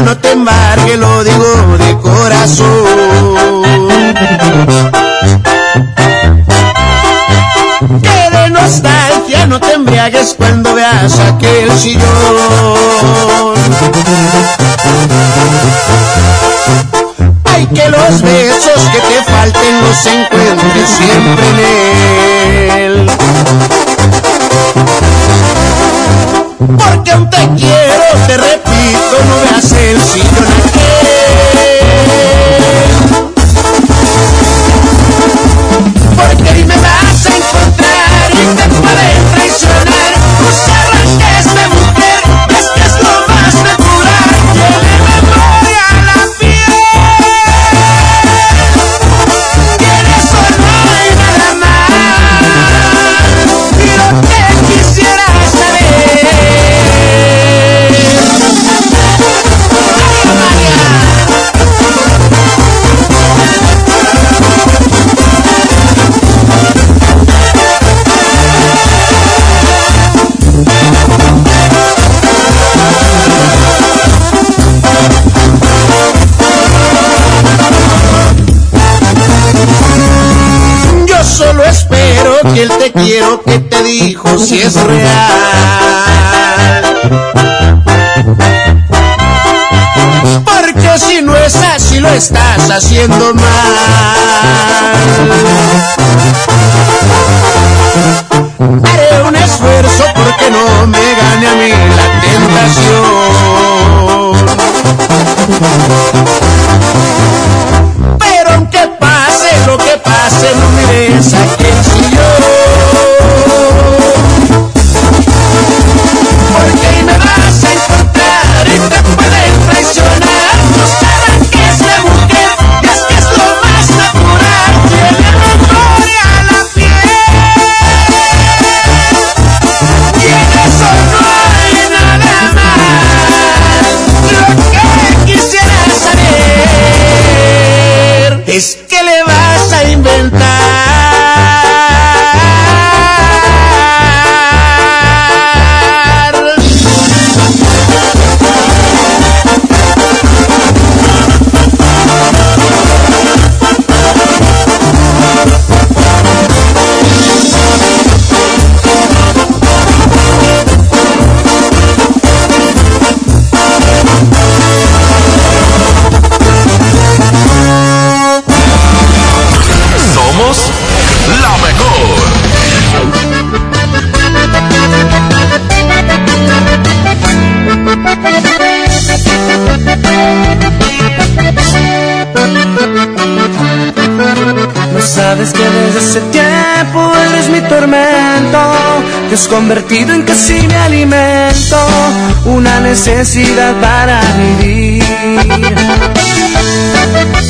No te embargue, lo digo de corazón. Que de nostalgia no te embriagues cuando veas aquel sillón. Los besos que te falten los encuentres siempre en él. Porque aún te quiero, quiero que te dijo si es real. Porque si no es así lo estás haciendo mal. Haré un esfuerzo porque no me gane a mí la tentación. Pero aunque pase lo que pase, no me des aquel sillón. Porque Convertido en casi mi alimento, una necesidad para vivir.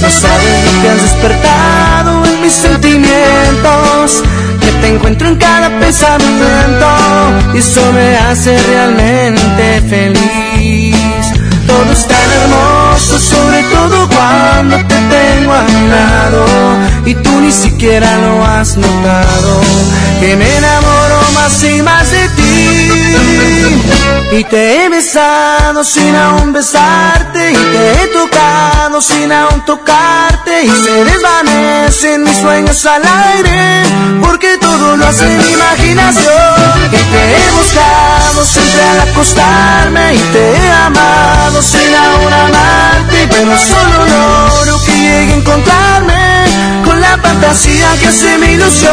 No sabes lo que has despertado en mis sentimientos, que te encuentro en cada pensamiento y eso me hace realmente feliz. Todo es tan hermoso, sobre todo cuando te tengo a mi lado y tú ni siquiera lo has notado. Que me enamoro más y más de ti. Y te he besado sin aún besarte y te he tocado sin aún tocarte y se desvanecen mis sueños al aire porque todo lo hace mi imaginación. Y te he buscado siempre al acostarme y te he amado sin aún amarte pero solo logro que llegue a encontrarme con la fantasía que hace mi ilusión.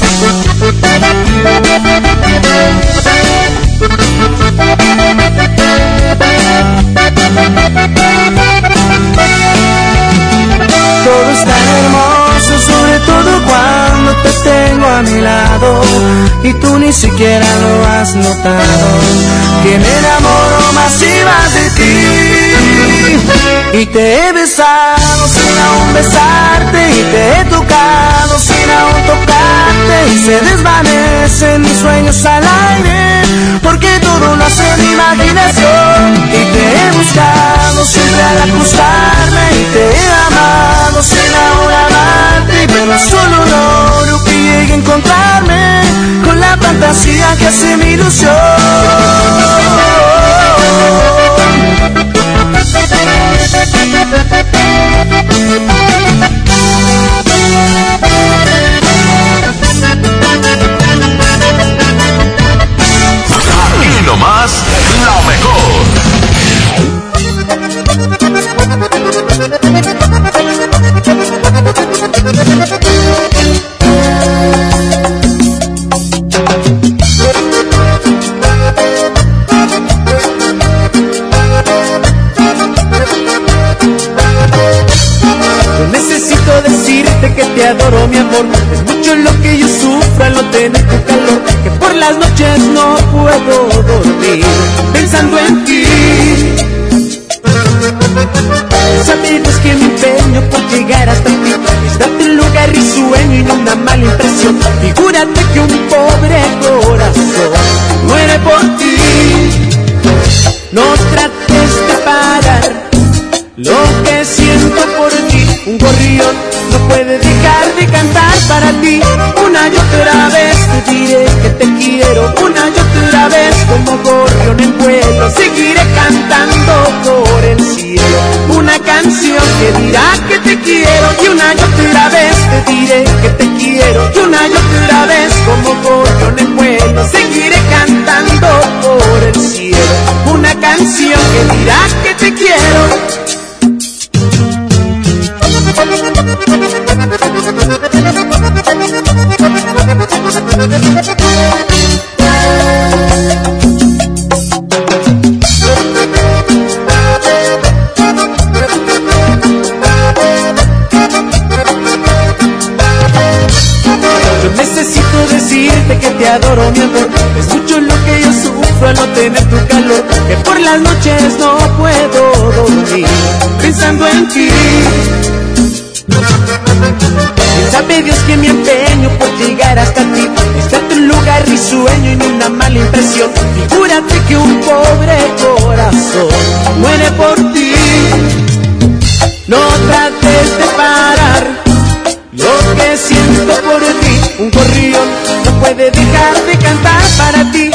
te tengo a mi lado y tú ni siquiera lo has notado. Que me enamoro más de ti. Y te he besado sin aún besarte y te he tocado sin aún tocarte y se desvanecen mis sueños al aire porque todo lo hace mi imaginación y te he buscado siempre al acostarme y te he amado sin aún amarte pero solo que llegue a encontrarme con la fantasía que hace mi ilusión Aquí nomás, la Yo adoro, mi amor. Es mucho lo que yo sufro al no tener tu calor. Que por las noches no puedo dormir pensando en ti. Sabemos que mi empeño por llegar hasta ti es darte un lugar risueño y no una mala impresión. Figúrate que un pobre corazón muere por ti. No trates puede dejar de cantar para ti. Una y otra vez te diré que te quiero, una y otra vez como gorrión en vuelo. Seguiré cantando por el cielo una canción que dirá que te quiero y una y otra vez te diré que te quiero y una y otra vez como gorrión en vuelo. Seguiré cantando que te adoro, mi amor. Es mucho lo que yo sufro al no tener tu calor. Que por las noches no puedo dormir pensando en ti. Sabe Dios que mi empeño por llegar hasta ti es darte un lugar risueño no una mala impresión. Figúrate que un pobre corazón muere por ti. No trates de parar lo que siento por ti, un gorrión no puede dejar de cantar para ti.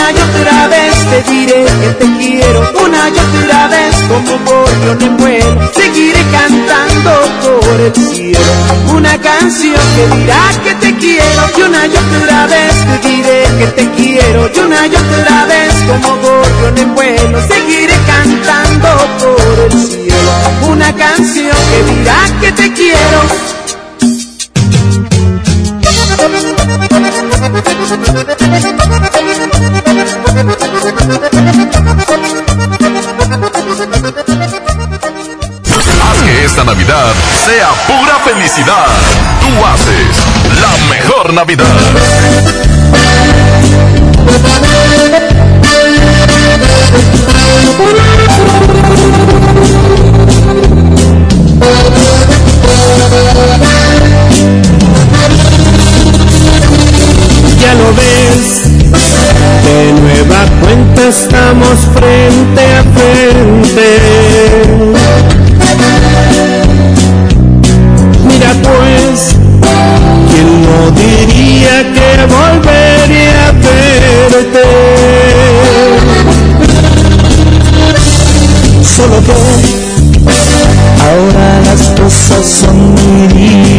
Una y otra vez te diré que te quiero, una y otra vez como gorrión en vuelo. Seguiré cantando por el cielo una canción que dirá que te quiero y una y otra vez te diré que te quiero y una y otra vez como gorrión en vuelo. Seguiré cantando por el cielo una canción que dirá que te quiero. Esta Navidad sea pura felicidad. Tú haces la mejor Navidad. Ya lo ves, de nueva cuenta estamos frente a frente. Pues, ¿quién no diría que volvería a verte? Solo que ahora las cosas son muy diferentes.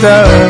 Casita.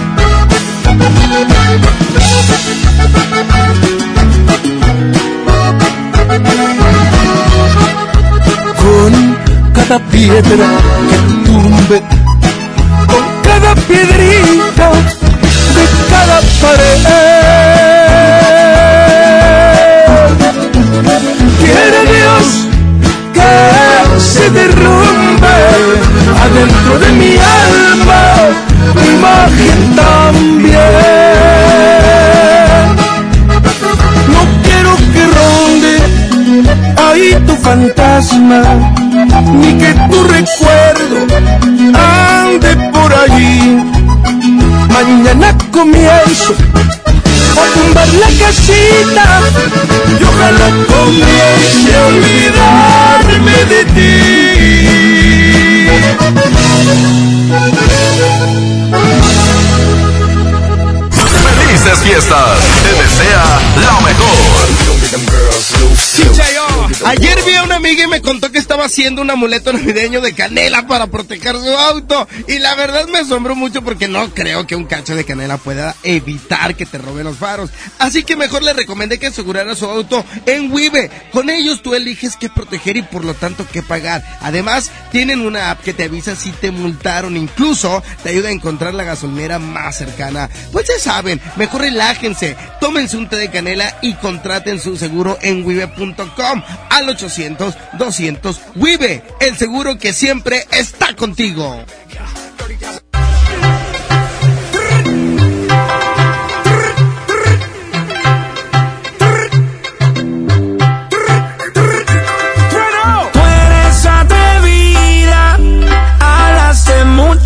piedra que tumbe, con cada piedrita de cada pared. Quiere Dios se derrumbe adentro de mi alma tu imagen también. No quiero que ronde ahí tu fantasma, ni que tu recuerdo ande por allí. Mañana comienzo a tumbar la casita y ojalá comience a olvidarme de ti. Felices fiestas, te desea lo mejor. Ayer vi a una amiga y me contó que estaba haciendo un amuleto navideño de canela para proteger su auto. Y la verdad me asombró mucho porque no creo que un cacho de canela pueda evitar que te roben los faros. Así que mejor le recomendé que asegurara su auto en Wibe. Con ellos tú eliges qué proteger y por lo tanto qué pagar. Además, tienen una app que te avisa si te multaron. Incluso te ayuda a encontrar la gasolinera más cercana. Pues ya saben, mejor relájense, tómense un té de canela y contraten su seguro en wibe.com al 800 200 Wibe, el seguro que siempre está contigo.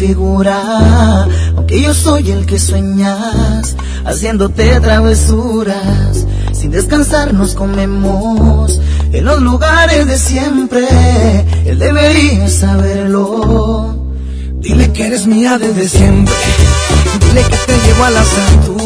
figura, aunque yo soy el que sueñas, haciéndote travesuras, sin descansar nos comemos en los lugares de siempre, él debería saberlo. Dile que eres mía desde siempre. Dile que te llevo a las alturas.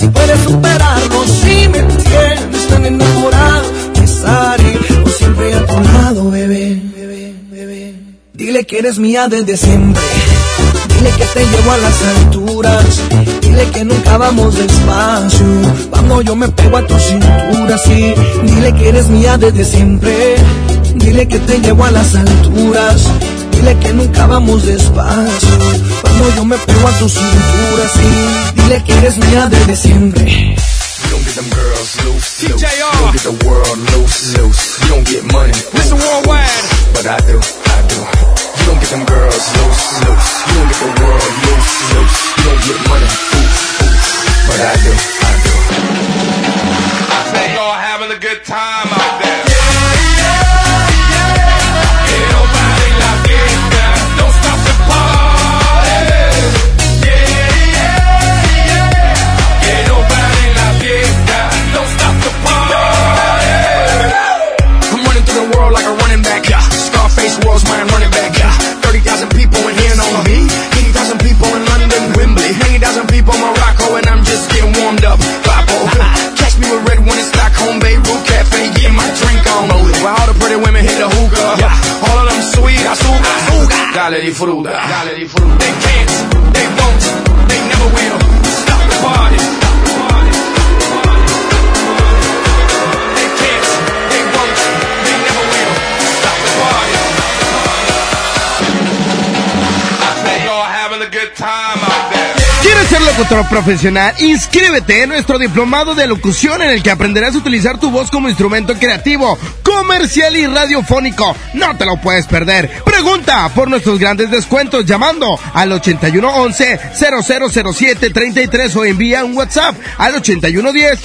Si puedes superarlo. Si me tienes tan enamorado. Que estaré por siempre a tu lado, bebé. bebé, bebé. Dile que eres mía desde siempre. Dile que te llevo a las alturas. Dile que nunca vamos despacio. Cuando yo me pego a tu cintura, sí. Dile que eres mía desde siempre. Dile que te llevo a las alturas. Dile que nunca vamos despacio. Cuando yo me pego a tu cintura, sí. Dile que eres mía desde siempre. You don't get them girls loose, loose. You don't get the world loose, loose. You don't get money, Mr. Worldwide. But I do, I do. You don't get them girls loose, loose. You don't get the world loose, loose. You don't get money, ooh, ooh. But I do, I do. Azúcar. Dale disfruta, dale disfruta. Locutor profesional? Inscríbete en nuestro diplomado de locución en el que aprenderás a utilizar tu voz como instrumento creativo, comercial y radiofónico. No te lo puedes perder. Pregunta por nuestros grandes descuentos llamando al 8111 0007 33 o envía un WhatsApp al 8110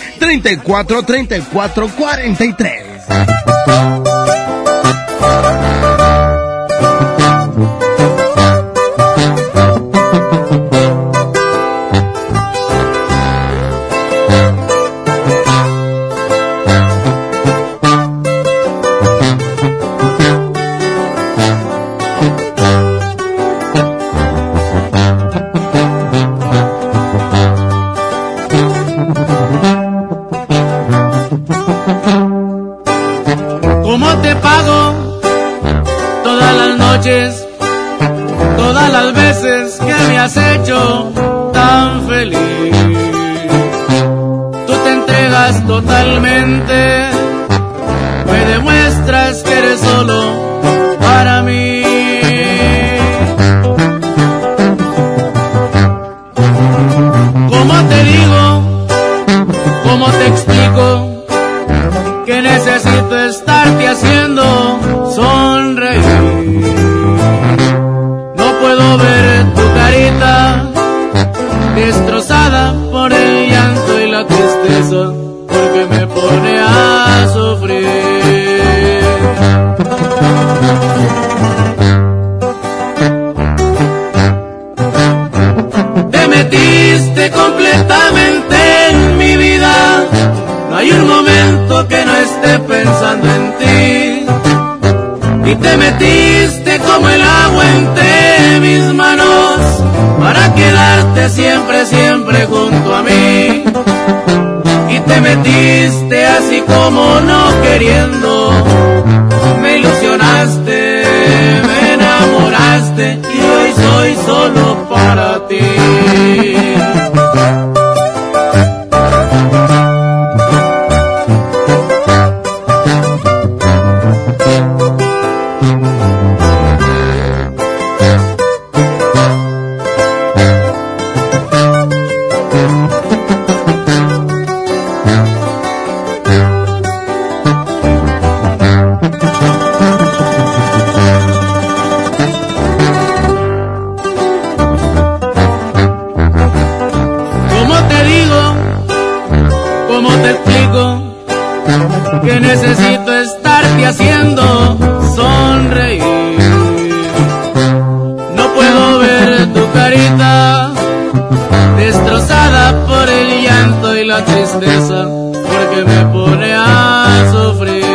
¿Cómo te explico? Que necesito estarte haciendo sonreír. No puedo ver tu carita destrozada por el llanto y la tristeza, porque me pone a sufrir.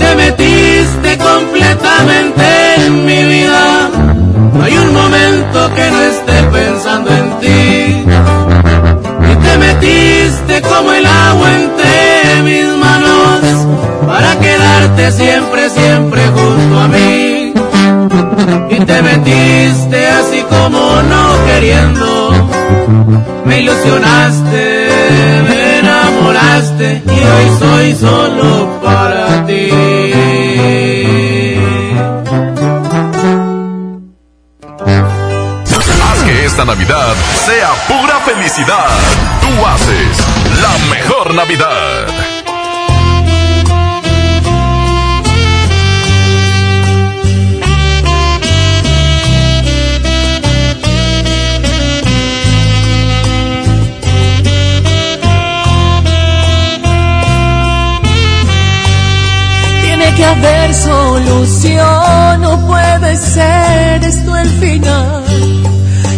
Te metiste completamente en mi vida, no hay un momento que no esté pensando en ti. Y te metiste como el agua entre mis manos, para quedarte siempre, siempre junto a mí y te metiste así como no queriendo. Me ilusionaste, me enamoraste y hoy soy solo para ti. Esta Navidad sea pura felicidad. Tú haces la mejor Navidad. Tiene que haber solución, no puede ser esto el final.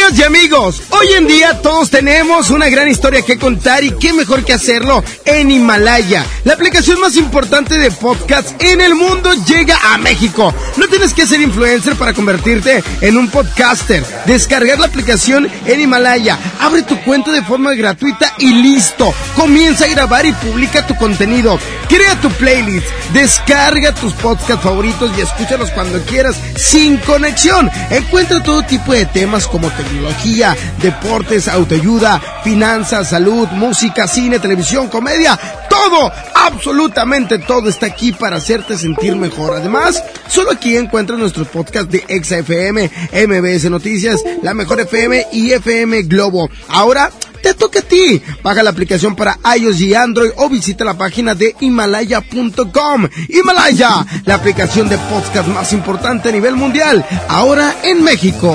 Amigas y amigos, hoy en día todos tenemos una gran historia que contar y qué mejor que hacerlo en Himalaya. La aplicación más importante de podcast en el mundo llega a México. No tienes que ser influencer para convertirte en un podcaster. Descargar la aplicación en Himalaya, abre tu cuenta de forma gratuita y listo. Comienza a grabar y publica tu contenido. Crea tu playlist, descarga tus podcasts favoritos y escúchalos cuando quieras sin conexión. Encuentra todo tipo de temas como tecnología, deportes, autoayuda, finanzas, salud, música, cine, televisión, comedia, todo, absolutamente todo está aquí para hacerte sentir mejor. Además, solo aquí encuentras nuestros podcasts de XFM, MBS Noticias, La Mejor FM y FM Globo. Ahora, te toca a ti. Baja la aplicación para iOS y Android o visita la página de himalaya.com. Himalaya, la aplicación de podcast más importante a nivel mundial, ahora en México.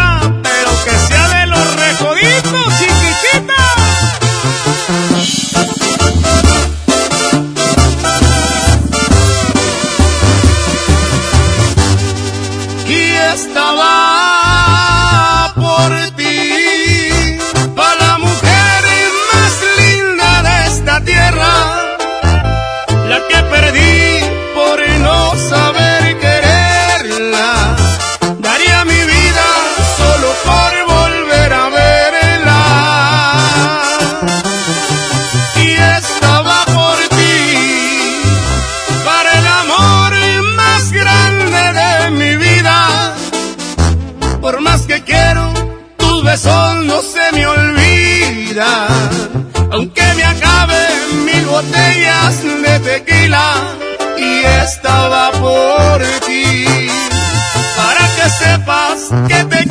y estaba por ti. Para que sepas que te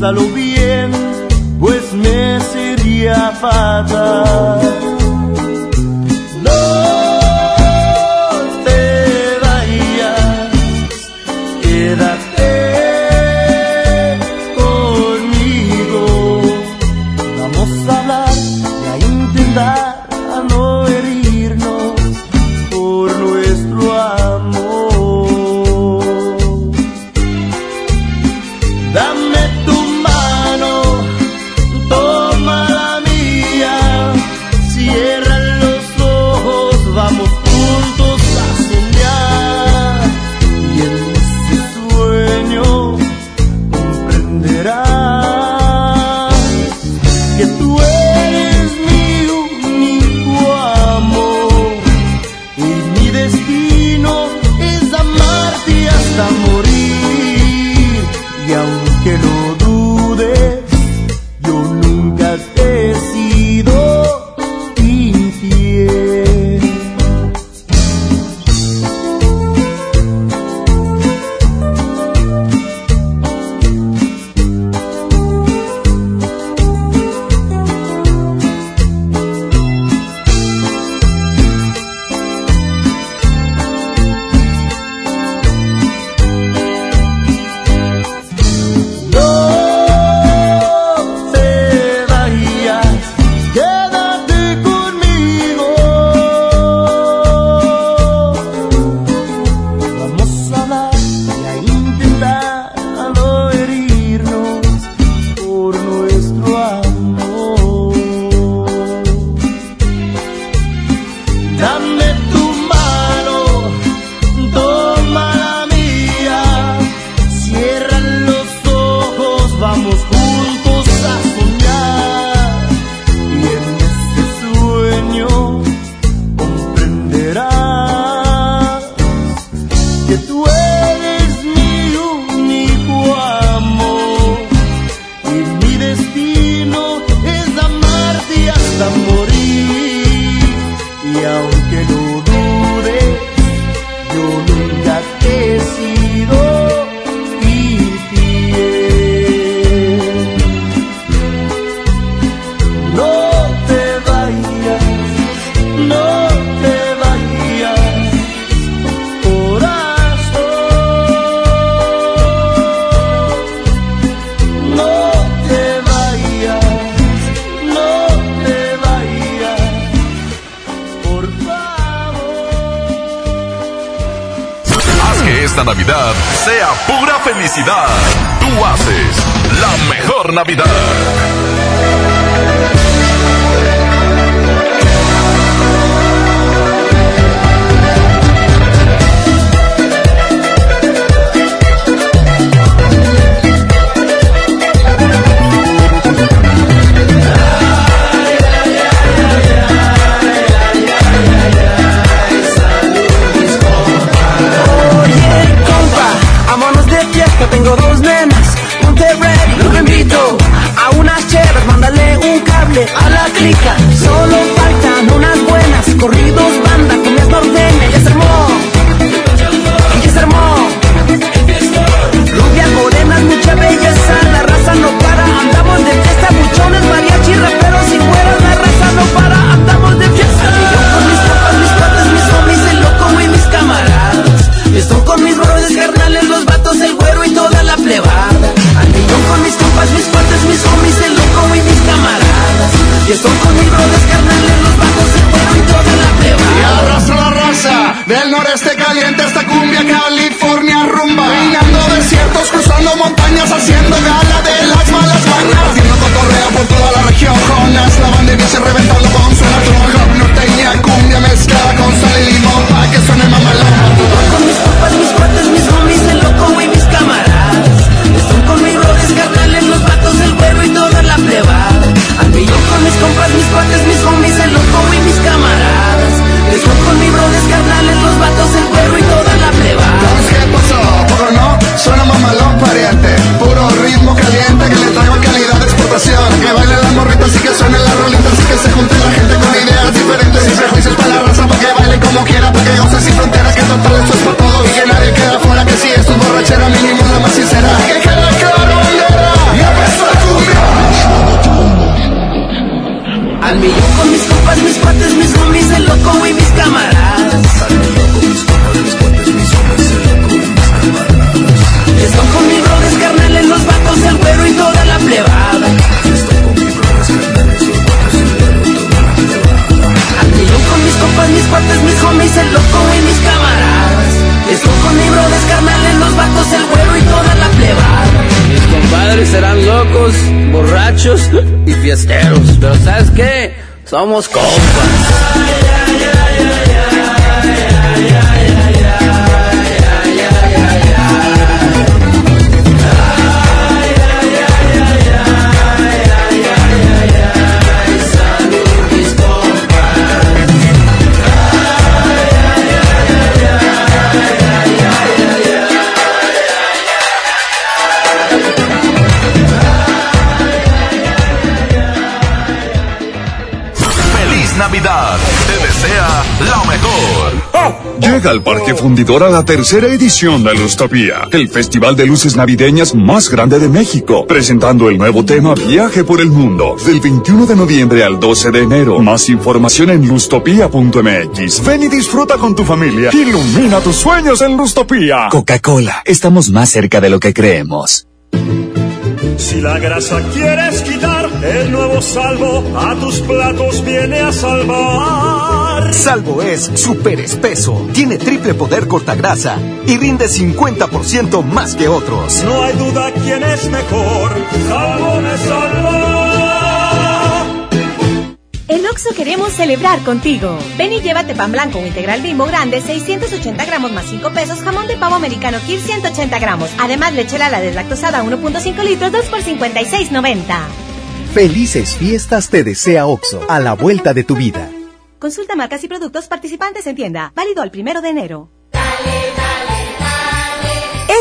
Piénsalo bien, pues me sería fatal. Qué? Somos Llega al Parque Fundidora la tercera edición de Lustopía, el festival de luces navideñas más grande de México, presentando el nuevo tema Viaje por el Mundo, del 21 de noviembre al 12 de enero. Más información en lustopía.mx. Ven y disfruta con tu familia. Ilumina tus sueños en Lustopía. Coca-Cola, estamos más cerca de lo que creemos. Si la grasa quieres quitar, el nuevo salvo a tus platos viene a salvar. Salvo es súper espeso, tiene triple poder cortagrasa y rinde 50% más que otros. No hay duda quién es mejor, salvo me salva. En Oxo queremos celebrar contigo. Ven y llévate pan blanco o integral bimbo grande, 680 gramos más 5 pesos, jamón de pavo americano Kir 180 gramos. Además, leche la deslactosada 1.5 litros, 2 por 56.90. Felices fiestas te desea OXO, a la vuelta de tu vida. Consulta marcas y productos participantes en tienda. Válido al primero de enero.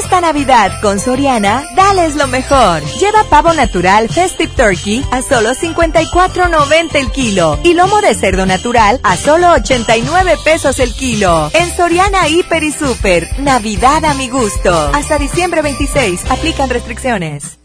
Esta Navidad con Soriana, dales lo mejor. Lleva pavo natural Festive Turkey a solo 54.90 el kilo y lomo de cerdo natural a solo 89 pesos el kilo. En Soriana Hiper y Super, Navidad a mi gusto. Hasta diciembre 26, aplican restricciones.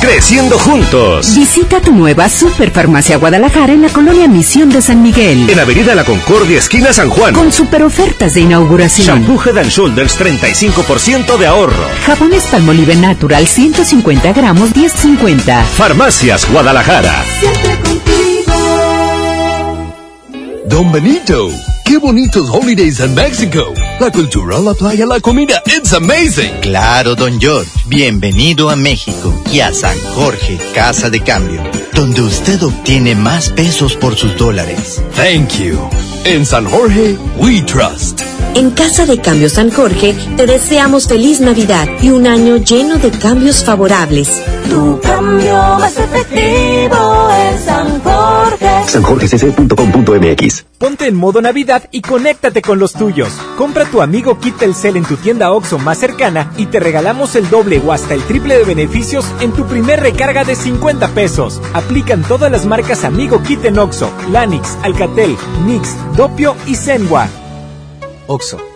Creciendo juntos. Visita tu nueva Superfarmacia Guadalajara en la colonia Misión de San Miguel. En Avenida La Concordia, esquina San Juan. Con super ofertas de inauguración. Shampoo Head and Shoulders 35% de ahorro. Jabones Palmolive Natural 150 gramos 10.50. Farmacias Guadalajara. Siempre contigo. Don Benito, qué bonitos holidays en México. La cultura, la playa, la comida, it's amazing. Claro, don George. Bienvenido a México y a San Jorge, Casa de Cambio, donde usted obtiene más pesos por sus dólares. Thank you. En San Jorge, we trust. En Casa de Cambio San Jorge te deseamos feliz Navidad y un año lleno de cambios favorables. Tu cambio más efectivo en San Jorge. sanjorgecc.com.mx Ponte en modo Navidad y conéctate con los tuyos. Compra tu amigo Kit Telcel en tu tienda OXO más cercana y te regalamos el doble o hasta el triple de beneficios en tu primer recarga de 50 pesos. Aplican todas las marcas Amigo Kit en OXO, Lanix, Alcatel, Mix, Dopio y Zenwa. OXO,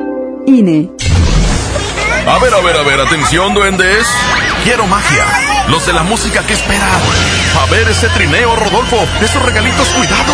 A ver, a ver, a ver, atención, duendes. Quiero magia. Los de la música que esperan. A ver ese trineo, Rodolfo. Esos regalitos, cuidado.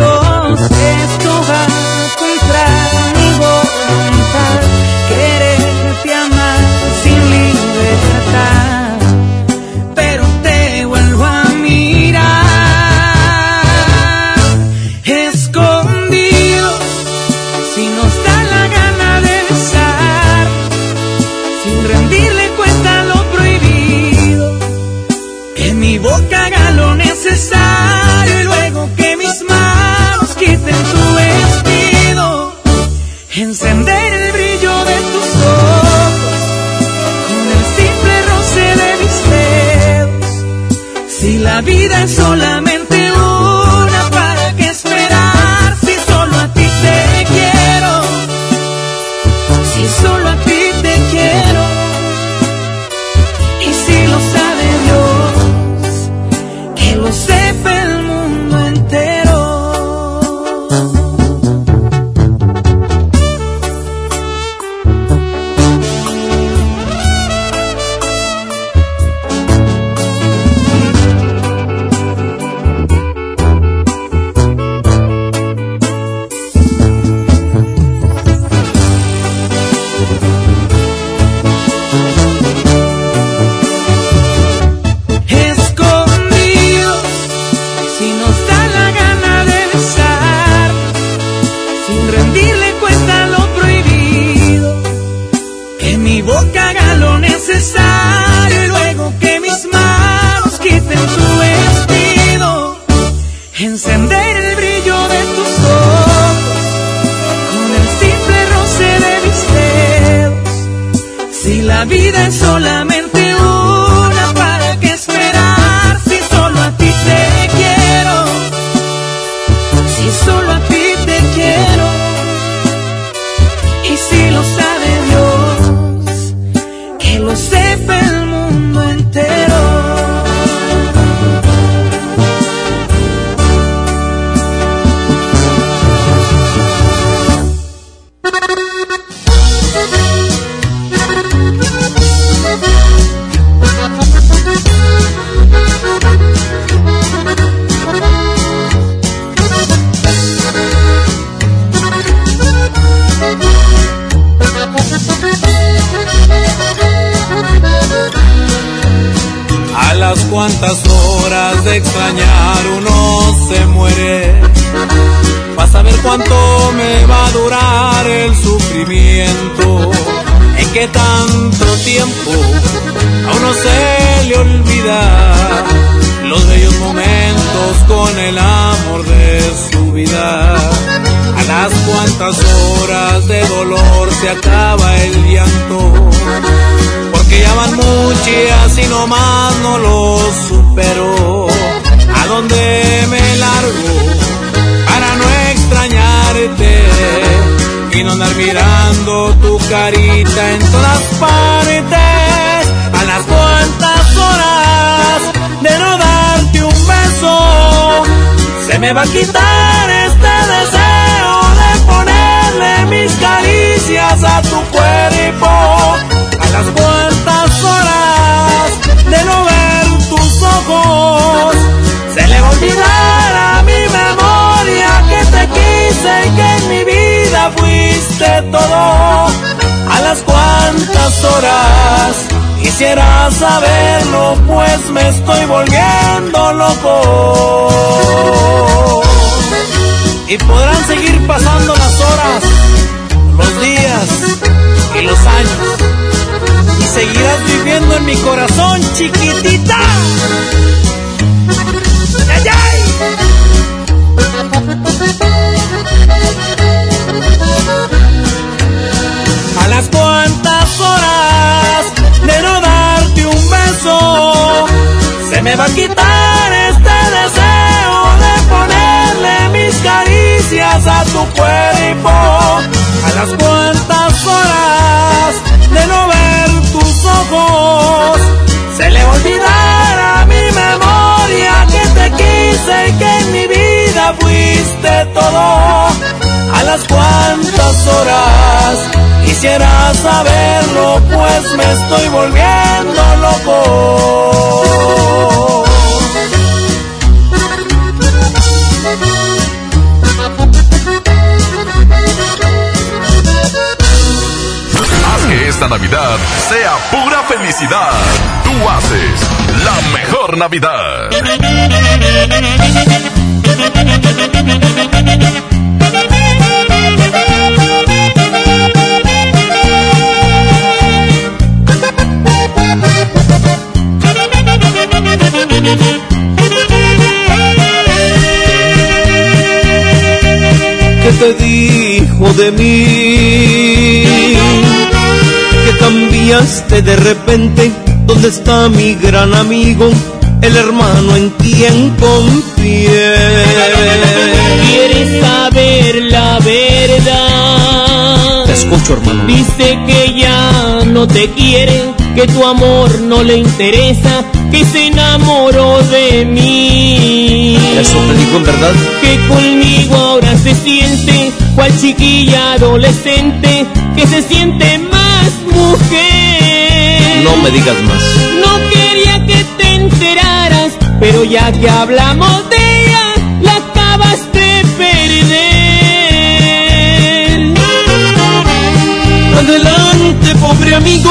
Esto va Qué tanto tiempo a uno se le olvida los bellos momentos con el amor de su vida. A las cuantas horas de dolor se acaba el llanto porque ya van muchas y nomás no lo supero. ¿A dónde me largo para no extrañarte y no andar mirando tu carita en todas partes? A las cuantas horas de no darte un beso, se me va a quitar este deseo de ponerle mis caricias a tu cuerpo a las cuantas horas de no ver tus ojos, se le va a olvidar a mi memoria que te quise y que en mi vida todo. A las cuantas horas quisiera saberlo, pues me estoy volviendo loco. Y podrán seguir pasando las horas, los días y los años y seguirás viviendo en mi corazón, chiquitita. Me va a quitar este deseo de ponerle mis caricias a tu cuerpo, a las cuantas horas de no ver tus ojos, se le olvidará a mi memoria que te quise y que en mi vida fuiste todo. A las cuantas horas quisiera saberlo, pues me estoy volviendo loco. Haz que esta Navidad sea pura felicidad. Tú haces la mejor Navidad. ¿Qué te dijo de mí? Que cambiaste de repente. ¿Dónde está mi gran amigo? El hermano en quien confié. ¿Quieres saber la verdad? Te escucho, hermano. Dice que ya no te quiere, que tu amor no le interesa, que se enamoró de mí. Eso me dijo en verdad. Que conmigo ahora se siente, cual chiquilla adolescente, que se siente más mujer. No me digas más. No quería que te enteraras, pero ya que hablamos de ella, la acabas de perder. Adelante, pobre amigo,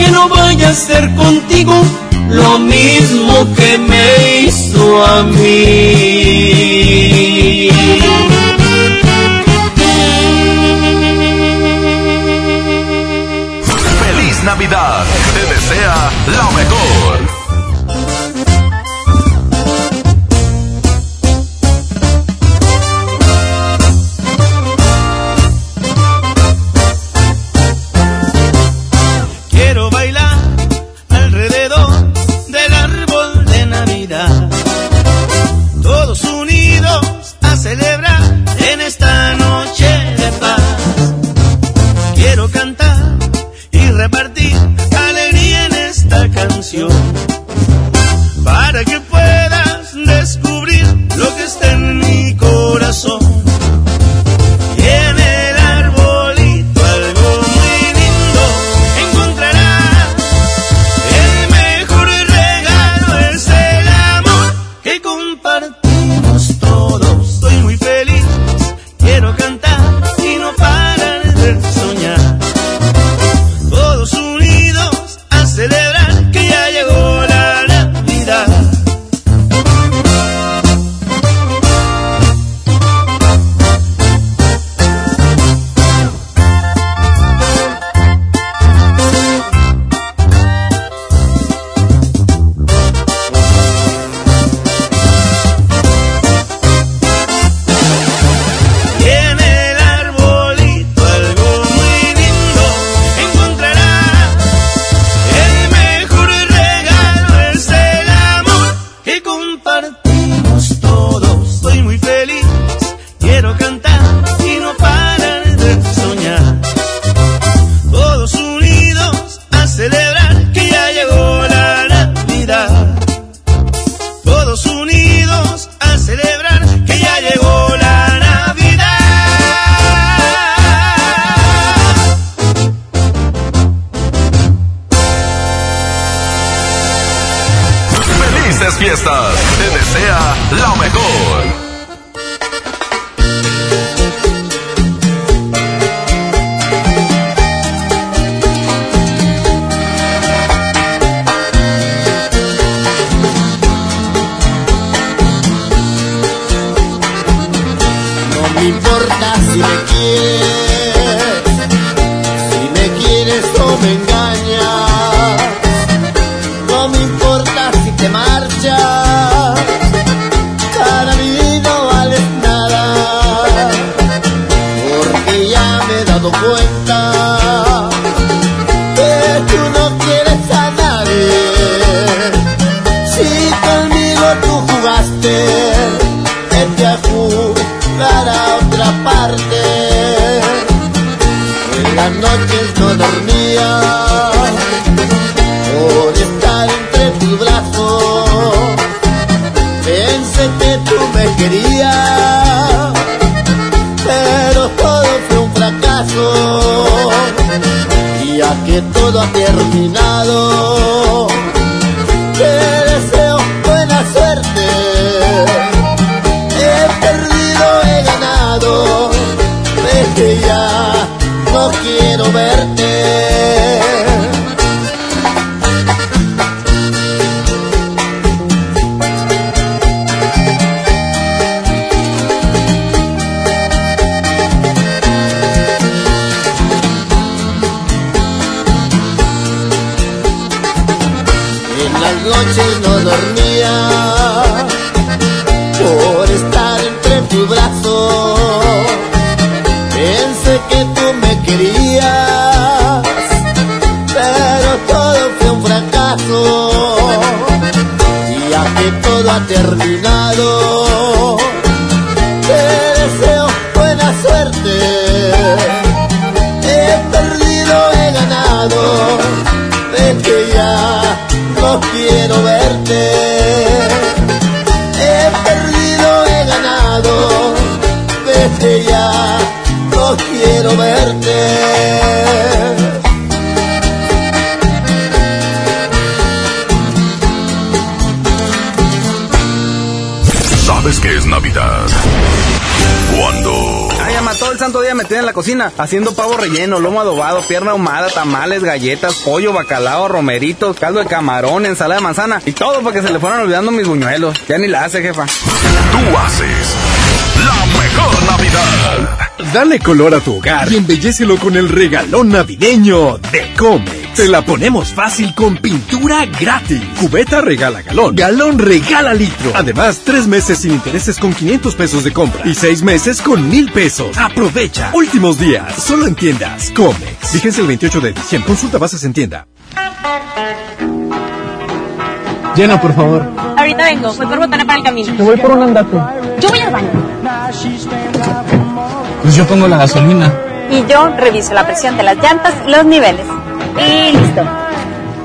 que no vaya a ser contigo lo mismo que me hizo a mí. Feliz Navidad. Te desea lo mejor. que compartimos todos. Soy muy feliz, quiero cantar. Haciendo pavo relleno, lomo adobado, pierna ahumada, tamales, galletas, pollo, bacalao, romeritos, caldo de camarón, ensalada de manzana y todo para que se le fueran olvidando mis buñuelos. Ya ni la hace, jefa. tú haces la mejor Navidad. Dale color a tu hogar y embellecelo con el regalón navideño de Comex. Te la ponemos fácil con pintura gratis. Cubeta regala galón. Galón regala litro. Además, tres meses sin intereses con 500 pesos de compra y seis meses con mil pesos. Aprovecha. Últimos días. Solo en tiendas Comex. Fíjense el 28 de diciembre. Consulta bases en tienda. Llena, por favor. Ahorita vengo, voy por botana para el camino. Te voy por un andate. Yo voy al baño. Pues yo pongo la gasolina. Y yo reviso la presión de las llantas y los niveles. Y listo.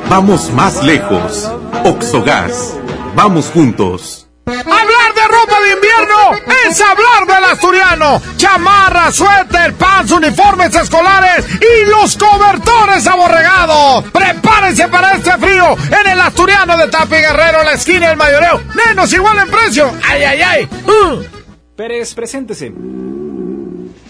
Vamos más lejos. Oxogas. Vamos juntos. Hablar de ropa de invierno es hablar del asturiano. Chamarra, suéter, pants, uniformes escolares y los cobertores aborregados. Prepárense para este frío en el asturiano de Tapi Guerrero, la esquina del mayoreo. Menos igual en precio. ¡Ay, ay, ay! Uh. Pérez, preséntese.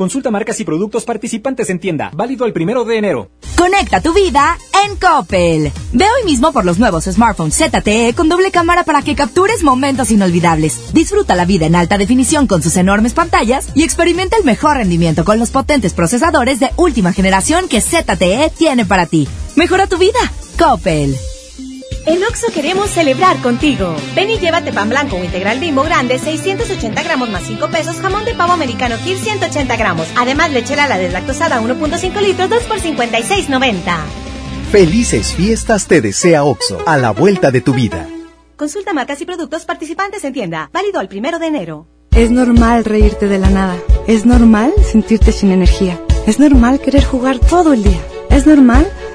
Consulta marcas y productos participantes en tienda. Válido el primero de enero. Conecta tu vida en Coppel. Ve hoy mismo por los nuevos smartphones ZTE con doble cámara para que captures momentos inolvidables. Disfruta la vida en alta definición con sus enormes pantallas y experimenta el mejor rendimiento con los potentes procesadores de última generación que ZTE tiene para ti. Mejora tu vida. Coppel. En Oxo queremos celebrar contigo. Ven y llévate pan blanco o integral bimbo grande, 680 gramos más 5 pesos, jamón de pavo americano Kir 180 gramos. Además, lechera la deslactosada 1.5 litros, 2 por 56.90. Felices fiestas te desea OXO, a la vuelta de tu vida. Consulta marcas y productos participantes en tienda. Válido al primero de enero. Es normal reírte de la nada. Es normal sentirte sin energía. Es normal querer jugar todo el día. Es normal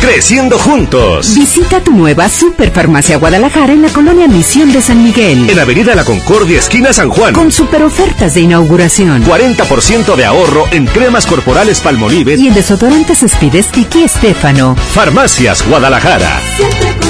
Creciendo juntos. Visita tu nueva Superfarmacia Guadalajara en la colonia Misión de San Miguel. En Avenida La Concordia, esquina San Juan. Con super ofertas de inauguración. 40% de ahorro en cremas corporales Palmolive. Y en desodorantes Spides Tiki Estefano. Farmacias Guadalajara. Siempre.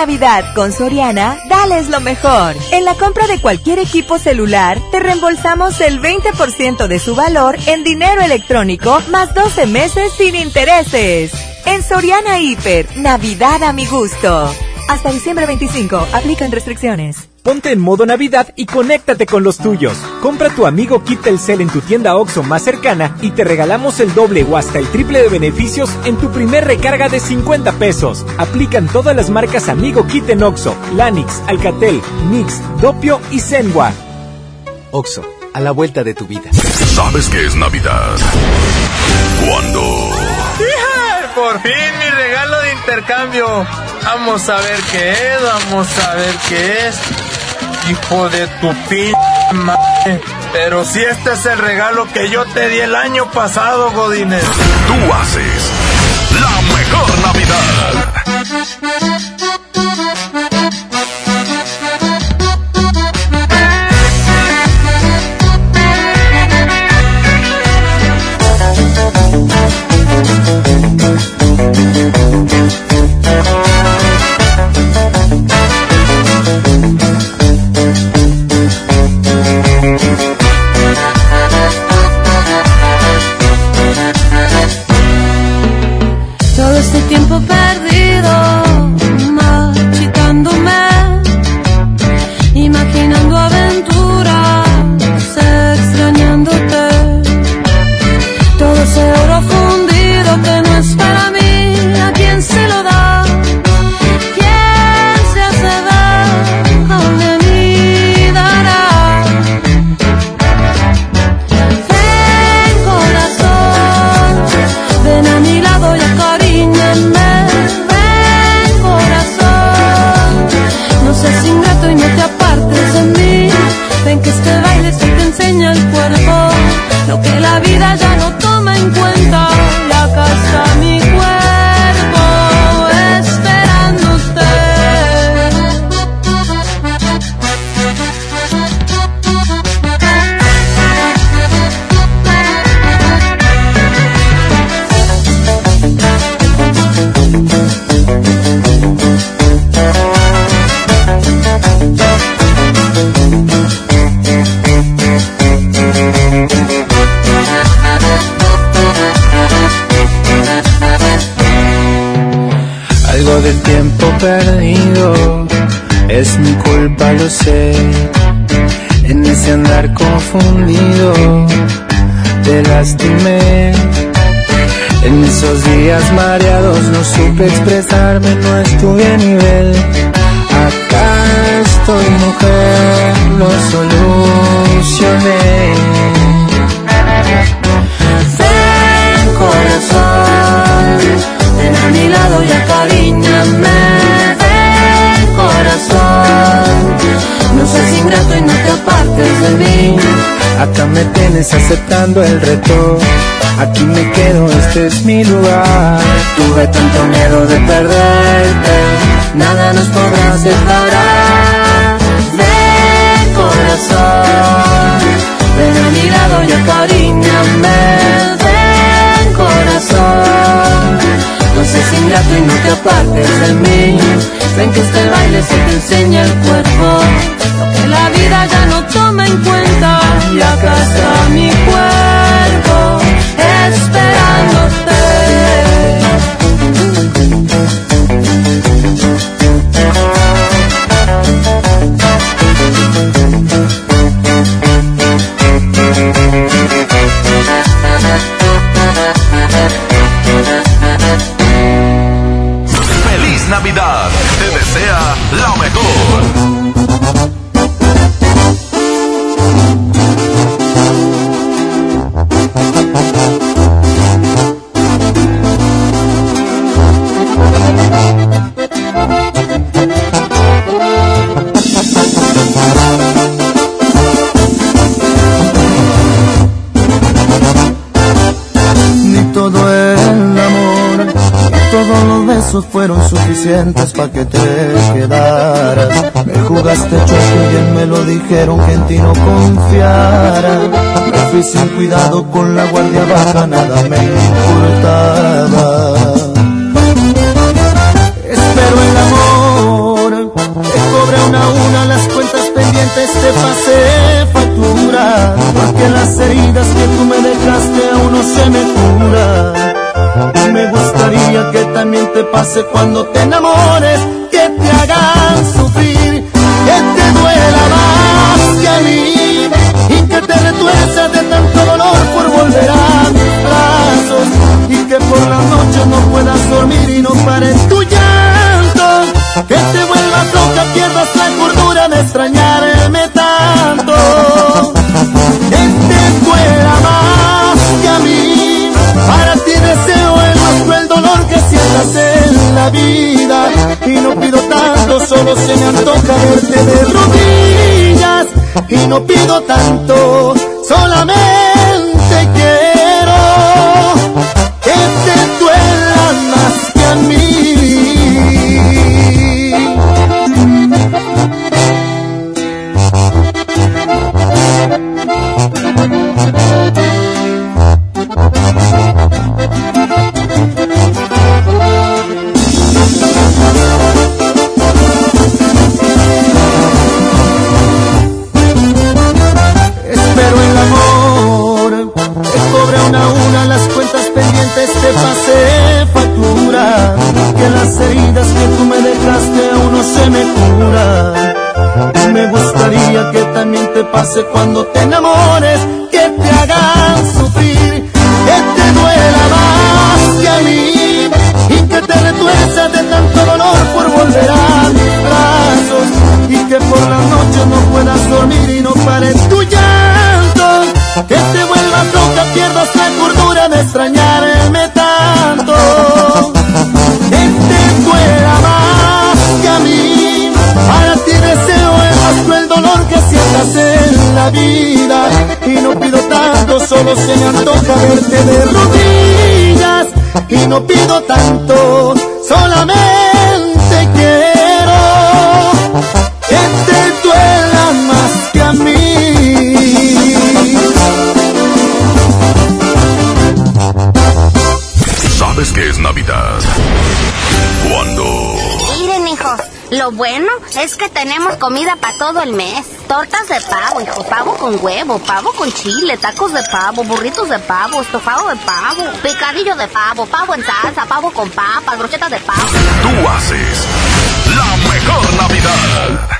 Navidad con Soriana, dales lo mejor. En la compra de cualquier equipo celular, te reembolsamos el 20% de su valor en dinero electrónico más 12 meses sin intereses. En Soriana Hiper, Navidad a mi gusto. Hasta diciembre 25, aplican restricciones. Ponte en modo Navidad y conéctate con los tuyos. Compra tu amigo Kit Telcel en tu tienda OXO más cercana y te regalamos el doble o hasta el triple de beneficios en tu primer recarga de 50 pesos. Aplican todas las marcas Amigo Kit en OXO, Lanix, Alcatel, Mix, Dopio y Zenwa. OXO, a la vuelta de tu vida. ¿Sabes qué es Navidad? Cuando... Por fin mi regalo de intercambio. Vamos a ver qué es, vamos a ver qué es. Hijo de tu p. Pero si este es el regalo que yo te di el año pasado, Godínez. Tú haces la mejor Navidad. Te lastimé. En esos días mareados no supe expresarme, no estuve a nivel. Acá estoy mujer, lo solucioné. Ven corazón, ven a mi lado y acaríñame. Ven corazón, no seas ingrato y no te apartes de mí. Acá me tienes aceptando el reto. Aquí me quedo, este es mi lugar. Tuve tanto miedo de perderte, nada nos podrá separar. Ven corazón, ven a mi lado y acaríñame. Ven corazón, no seas ingrato y no te apartes de mí. Ven que este baile se te enseña el cuerpo, que la vida ya no toma en cuenta. Y acá mi cuerpo besos lo. Suficientes para que te quedaras. Me jugaste chueco y bien me lo dijeron que en ti no confiara. Me fui sin cuidado con la guardia baja, nada me importaba. Espero el amor, te cobre una a una las cuentas pendientes, te pasé factura. Porque las heridas que tú me dejaste aún no se me curan. Me gustaría que también te pase cuando te enamores, que te hagan sufrir, que te duela más que a mí y que te retuerza de tanto dolor por volver a mis brazos y que por la noche no puedas dormir y no pares tu llanto, que te vuelvas loca, pierdas la cordura de extrañarme y no pido tanto, solo se me antoja verte de rodillas y no pido tanto, solamente quiero que te duela más que a mí. Pase cuando te enamores, bueno es que tenemos comida para todo el mes. Tortas de pavo, hijo, pavo con huevo, pavo con chile, tacos de pavo, burritos de pavo, estofado de pavo, picadillo de pavo, pavo en salsa, pavo con papas, brochetas de pavo. Tú haces la mejor Navidad.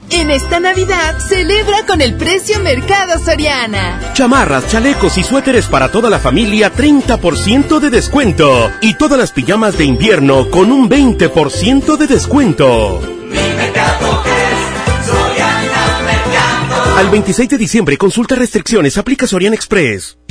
En esta Navidad, celebra con el precio Mercado Soriana. Chamarras, chalecos y suéteres para toda la familia 30% de descuento. Y todas las pijamas de invierno con un 20% de descuento. Al 26 de diciembre consulta restricciones, aplica Sorian Express.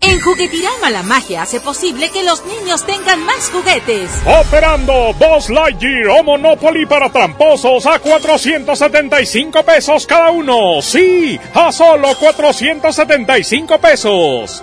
En Juguetirama la magia hace posible que los niños tengan más juguetes. Operando Boss Lightyear o Monopoly para tramposos a 475 pesos cada uno. Sí, a solo 475 pesos.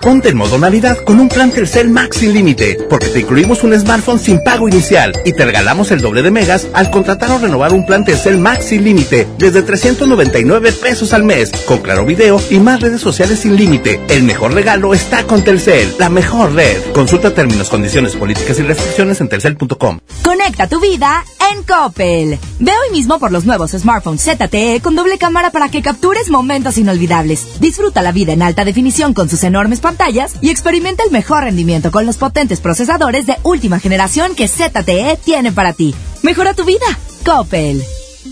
Ponte en modo Navidad con un plan Telcel Max sin límite, porque te incluimos un smartphone sin pago inicial y te regalamos el doble de megas al contratar o renovar un plan Telcel Max sin límite desde 399 pesos al mes, con claro video y más redes sociales sin límite. El mejor regalo está con Telcel, la mejor red. Consulta términos, condiciones, políticas y restricciones en telcel.com. Conecta tu vida en Coppel. Ve hoy mismo por los nuevos smartphones ZTE con doble cámara para que captures momentos inolvidables. Disfruta la vida en alta definición con sus enormes y experimenta el mejor rendimiento con los potentes procesadores de última generación que ZTE tiene para ti. Mejora tu vida. Coppel.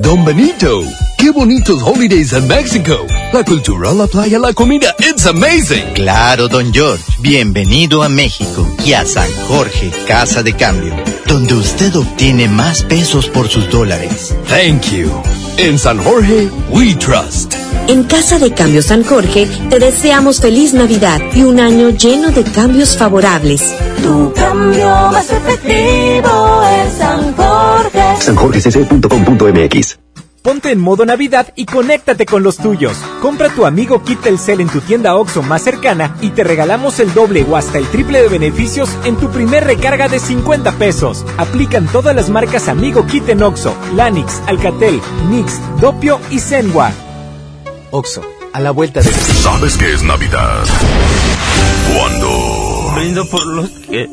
Don Benito, qué bonitos holidays en México. La cultura, la playa, la comida, it's amazing. Claro, don George, bienvenido a México y a San Jorge, Casa de Cambio, donde usted obtiene más pesos por sus dólares. Thank you. En San Jorge, we trust. En Casa de Cambio San Jorge te deseamos feliz Navidad y un año lleno de cambios favorables. Tu cambio más efectivo es San Jorge. sanjorgecc.com.mx Ponte en modo Navidad y conéctate con los tuyos. Compra tu amigo Kit Telcel en tu tienda OXO más cercana y te regalamos el doble o hasta el triple de beneficios en tu primer recarga de 50 pesos. Aplican todas las marcas Amigo Kit en OXO, Lanix, Alcatel, Nix, Dopio y Zenwa. OXO, a la vuelta de... ¿Sabes qué es Navidad? Cuando... Brindo por los que...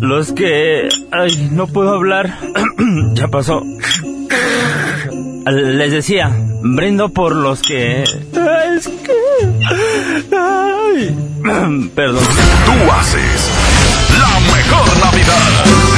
Los que... Ay, no puedo hablar. ya pasó. Les decía, brindo por los que... Es que... Ay, perdón. Tú haces la mejor Navidad.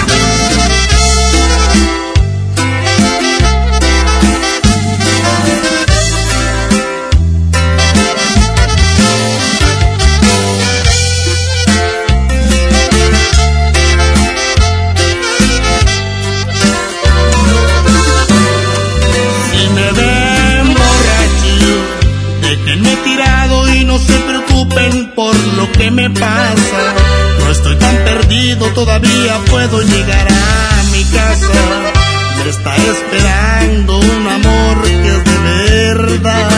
Preocupen por lo que me pasa. No estoy tan perdido, todavía puedo llegar a mi casa. Me está esperando un amor que es de verdad.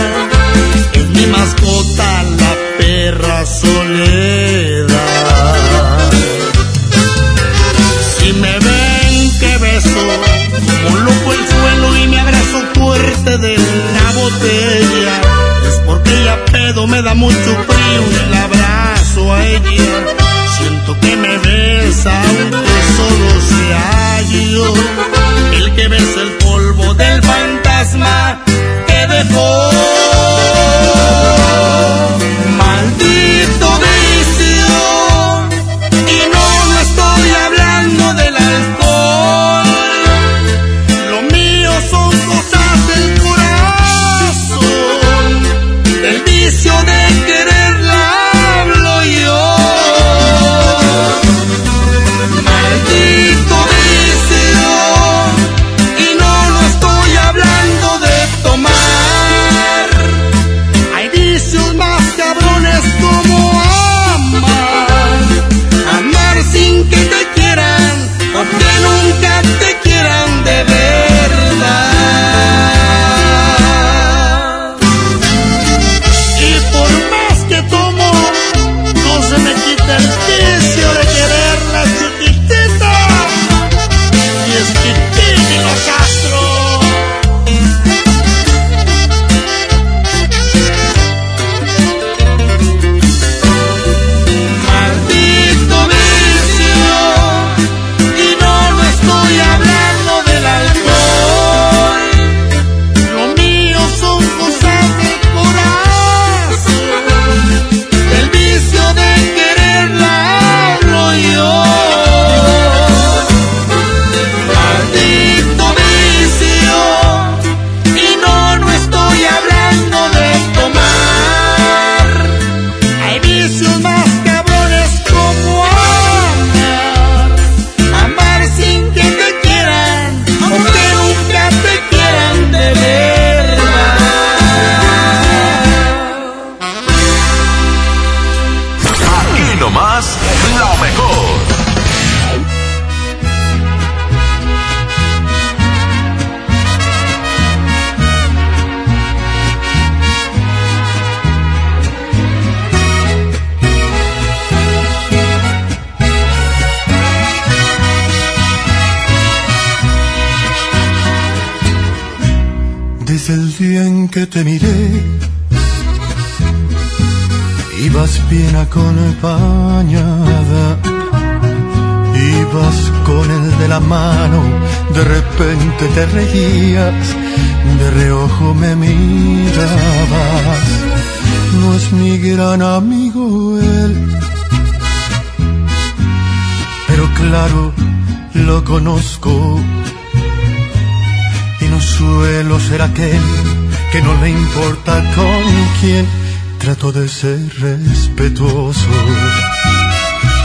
Es mi mascota, la perra soledad. Si me ven que beso como loco el suelo y me abrazo fuerte de la botella, porque ella pedo me da mucho frío y el abrazo a ella. Siento que me besa aunque solo sea yo el que besa el polvo del fantasma que dejó. De ser respetuoso.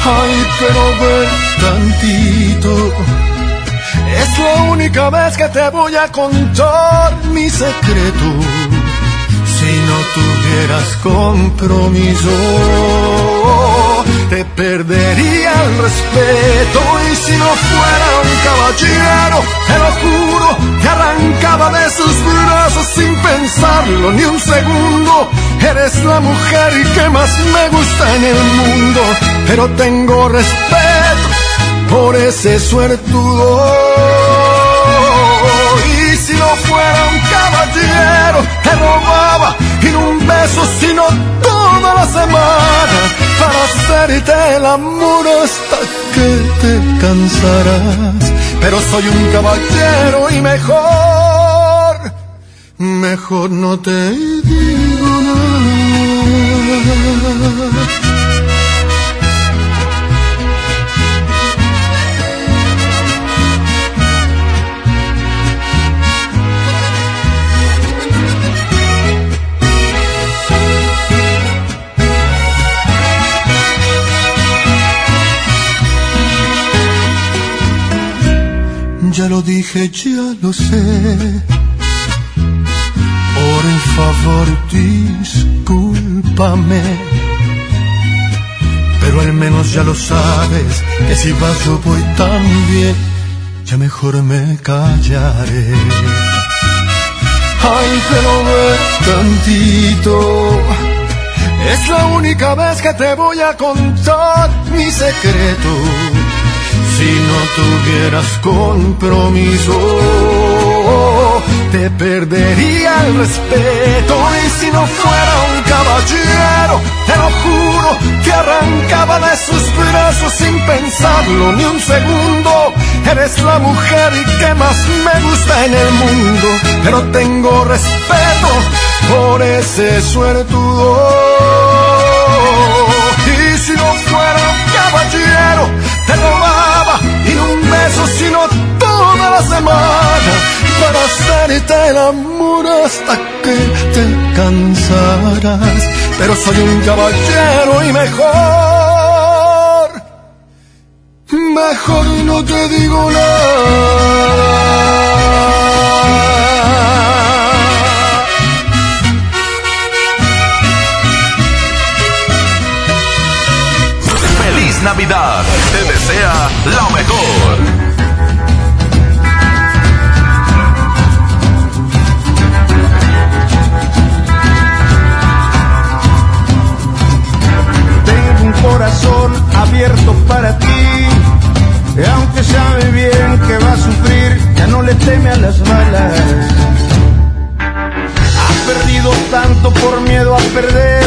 Ay, pero ven tantito. Es la única vez que te voy a contar mi secreto. Si no tuvieras compromiso, te perdería el respeto. Y si no fuera un caballero, te lo juro, te arrancaba de sus brazos sin pensarlo ni un segundo. Eres la mujer que más me gusta en el mundo, pero tengo respeto por ese suertudo. Y si no fuera un caballero, te robaba y un beso, sino toda la semana para hacerte el amor hasta que te cansarás. Pero soy un caballero y mejor, mejor no te digo. Ya lo dije, ya lo sé. Por favor, discúlpame. Pero al menos ya lo sabes, que si vas yo voy también, ya mejor me callaré. Ay, pero ve tantito. Es la única vez que te voy a contar mi secreto. Si no tuvieras compromiso, te perdería el respeto. Y si no fuera un caballero, te lo juro, que arrancaba de sus brazos sin pensarlo ni un segundo. Eres la mujer que más me gusta en el mundo, pero tengo respeto por ese suertudo. Y si no fuera un caballero, te robaba y no un beso, sino toda la semana para hacerte el amor hasta que te cansarás. Pero soy un caballero y mejor, mejor no te digo nada. Feliz Navidad. Te desea lo mejor. Para ti. Y aunque sabe bien que va a sufrir, ya no le teme a las balas. Ha perdido tanto por miedo a perder,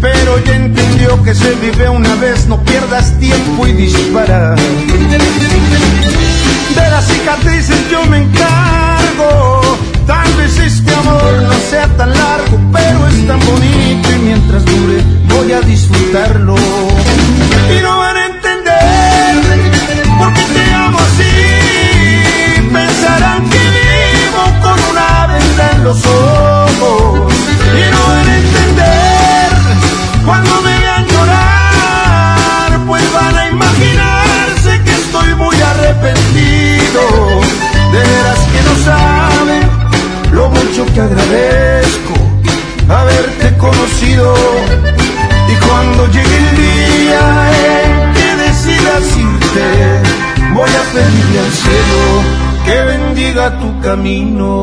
pero ya entendió que se vive una vez, no pierdas tiempo y dispara. De las cicatrices yo me encargo, tal vez este amor no sea tan largo, pero es tan bonito y mientras dure voy a disfrutarlo. Y no así, pensarán que vivo con una venda en los ojos. Y no van a entender cuando me vean llorar, pues van a imaginarse que estoy muy arrepentido. De veras que no saben lo mucho que agradezco haberte conocido. Y cuando llegue el día bendiga tu camino.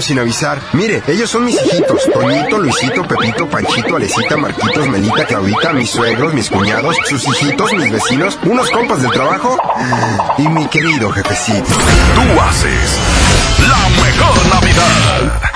Sin avisar. Mire, ellos son mis hijitos. Toñito, Luisito, Pepito, Panchito, Alecita, Marquitos, Melita, Claudita, mis suegros, mis cuñados, sus hijitos, mis vecinos, unos compas del trabajo y mi querido jefecito. Tú haces la mejor Navidad.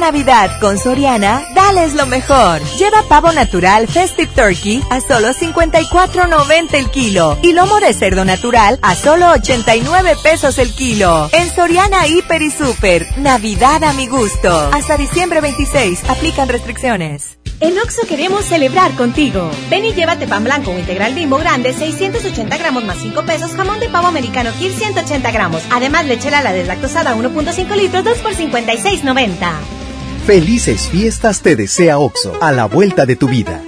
Navidad con Soriana, dales lo mejor. Lleva pavo natural Festive Turkey a solo 54.90 el kilo y lomo de cerdo natural a solo 89 pesos el kilo. En Soriana Hiper y Super, Navidad a mi gusto. Hasta diciembre 26, aplican restricciones. En Oxo queremos celebrar contigo. Ven y llévate pan blanco o integral bimbo grande, 680 gramos más 5 pesos, jamón de pavo americano Kir 180 gramos. Además, leche la deslactosada 1.5 litros, 2 por 56.90. Felices fiestas te desea OXO, a la vuelta de tu vida.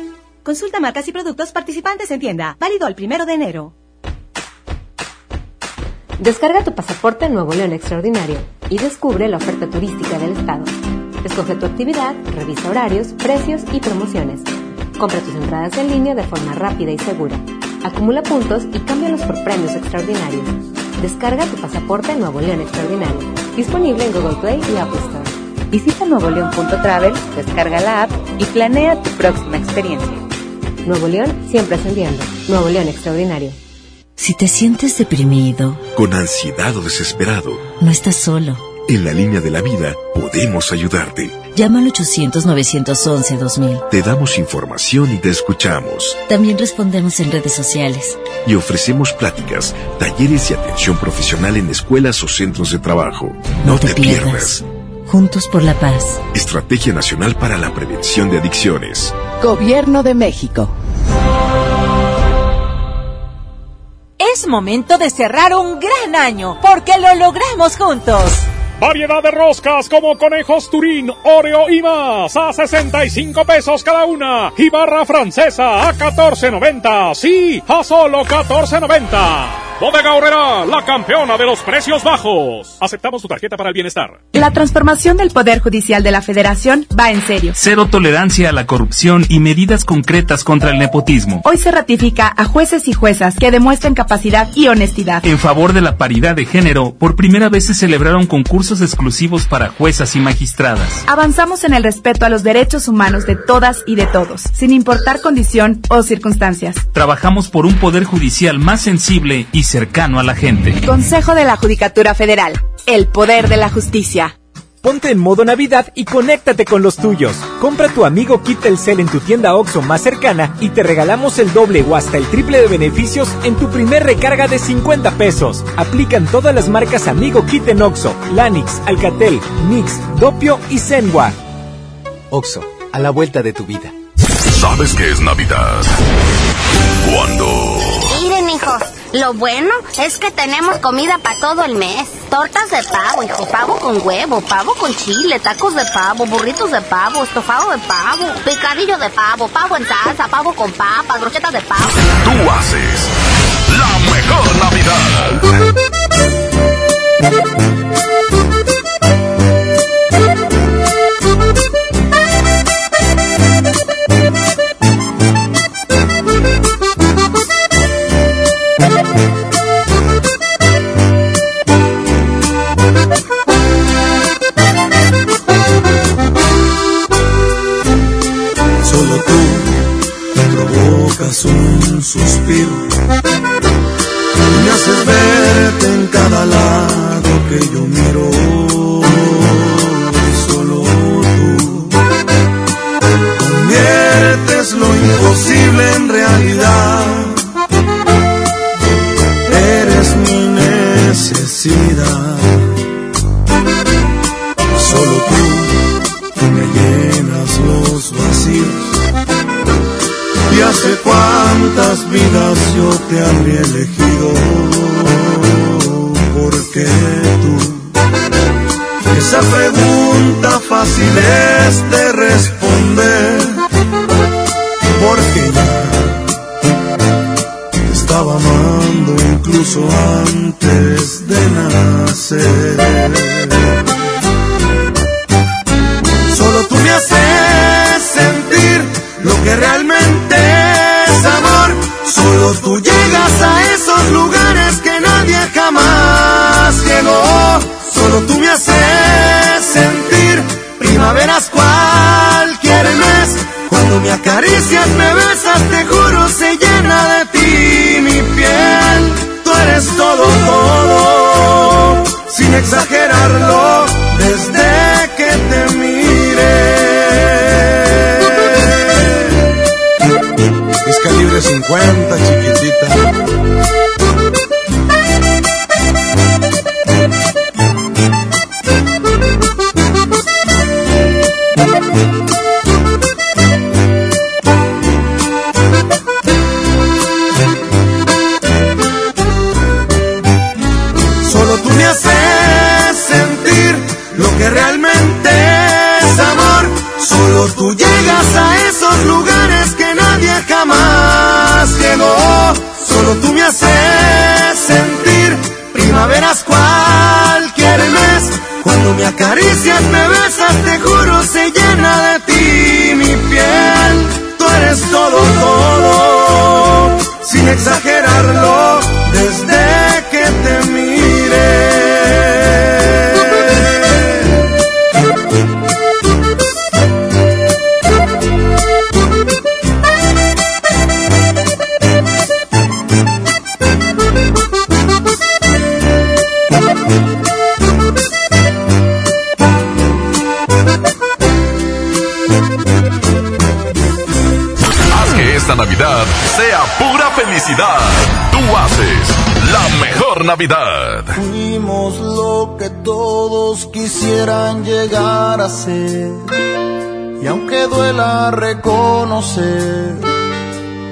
Consulta marcas y productos participantes en tienda. Válido el primero de enero. Descarga tu pasaporte Nuevo León Extraordinario y descubre la oferta turística del estado. Escoge tu actividad, revisa horarios, precios y promociones. Compra tus entradas en línea de forma rápida y segura. Acumula puntos y cámbialos por premios extraordinarios. Descarga tu pasaporte Nuevo León Extraordinario. Disponible en Google Play y Apple Store. Visita nuevoleón.travel, descarga la app y planea tu próxima experiencia. Nuevo León siempre ascendiendo. Nuevo León Extraordinario. Si te sientes deprimido, con ansiedad o desesperado, no estás solo. En la línea de la vida podemos ayudarte. Llama al 800-911-2000. Te damos información y te escuchamos. También respondemos en redes sociales. Y ofrecemos pláticas, talleres y atención profesional en escuelas o centros de trabajo. No, te, pierdas. Juntos por la paz. Estrategia Nacional para la Prevención de Adicciones. Gobierno de México. Es momento de cerrar un gran año, porque lo logramos juntos. Variedad de roscas como conejos Turín, Oreo y más a 65 pesos cada una. Y barra francesa a 14.90. Sí, a solo 14.90. Bodega Horrera, la campeona de los precios bajos. Aceptamos tu tarjeta para el bienestar. La transformación del Poder Judicial de la Federación va en serio. Cero tolerancia a la corrupción y medidas concretas contra el nepotismo. Hoy se ratifica a jueces y juezas que demuestren capacidad y honestidad. En favor de la paridad de género, por primera vez se celebraron concursos exclusivos para juezas y magistradas. Avanzamos en el respeto a los derechos humanos de todas y de todos, sin importar condición o circunstancias. Trabajamos por un Poder Judicial más sensible y cercano a la gente. Consejo de la Judicatura Federal. El poder de la justicia. Ponte en modo Navidad y conéctate con los tuyos. Compra tu amigo Kit Telcel en tu tienda OXO más cercana y te regalamos el doble o hasta el triple de beneficios en tu primer recarga de 50 pesos. Aplican todas las marcas Amigo Kit en OXO, Lanix, Alcatel, Mix, Dopio y Zenwa. OXO, a la vuelta de tu vida. sabes que es Navidad. Cuando... Miren, hijos, lo bueno es que tenemos comida para todo el mes. Tortas de pavo, hijo, pavo con huevo, pavo con chile, tacos de pavo, burritos de pavo, estofado de pavo, picadillo de pavo, pavo en salsa, pavo con papas, brochetas de pavo. Tú haces la mejor Navidad. Solo tú provocas un suspiro. Me haces verte en cada lado que yo miro. Te habría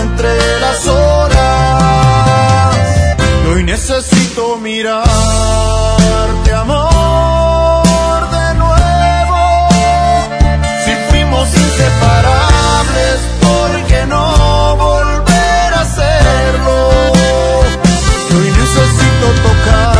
entre las horas. Hoy necesito mirarte, amor, de nuevo. Si fuimos inseparables, ¿por qué no volver a hacerlo? Y hoy necesito tocar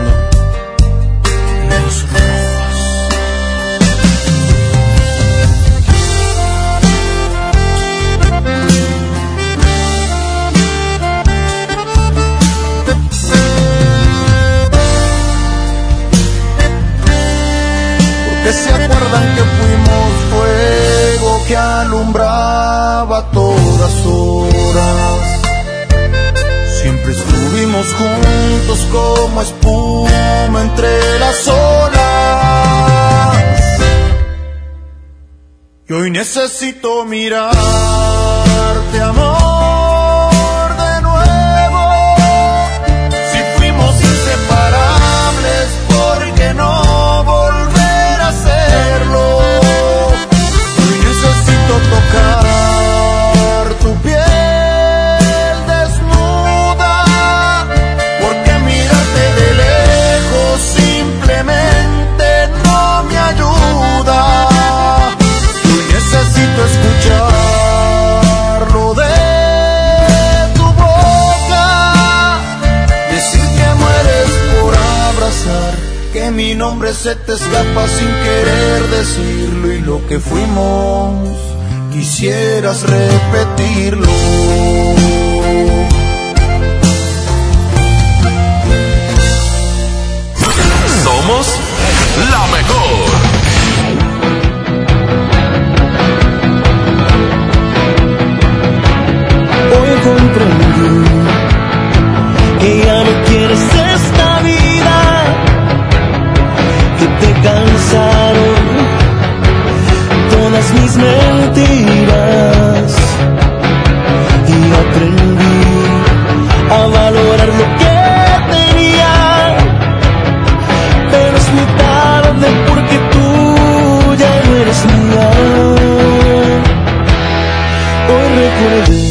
Necesito mirar. nombre se te escapa sin querer decirlo y lo que fuimos quisieras repetirlo. mis mentiras y aprendí a valorar lo que tenía. Pero es muy tarde porque tú ya no eres mía. Hoy recuerdo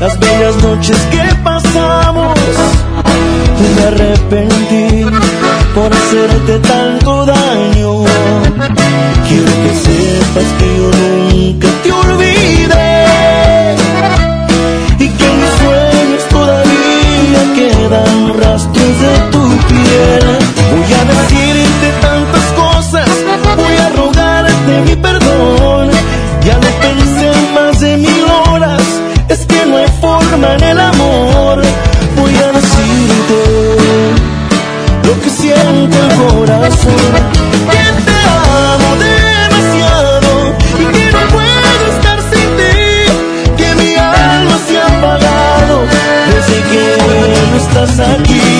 las bellas noches que pasamos y me arrepentí por hacerte tanto daño que sepas que yo nunca dançar aqui.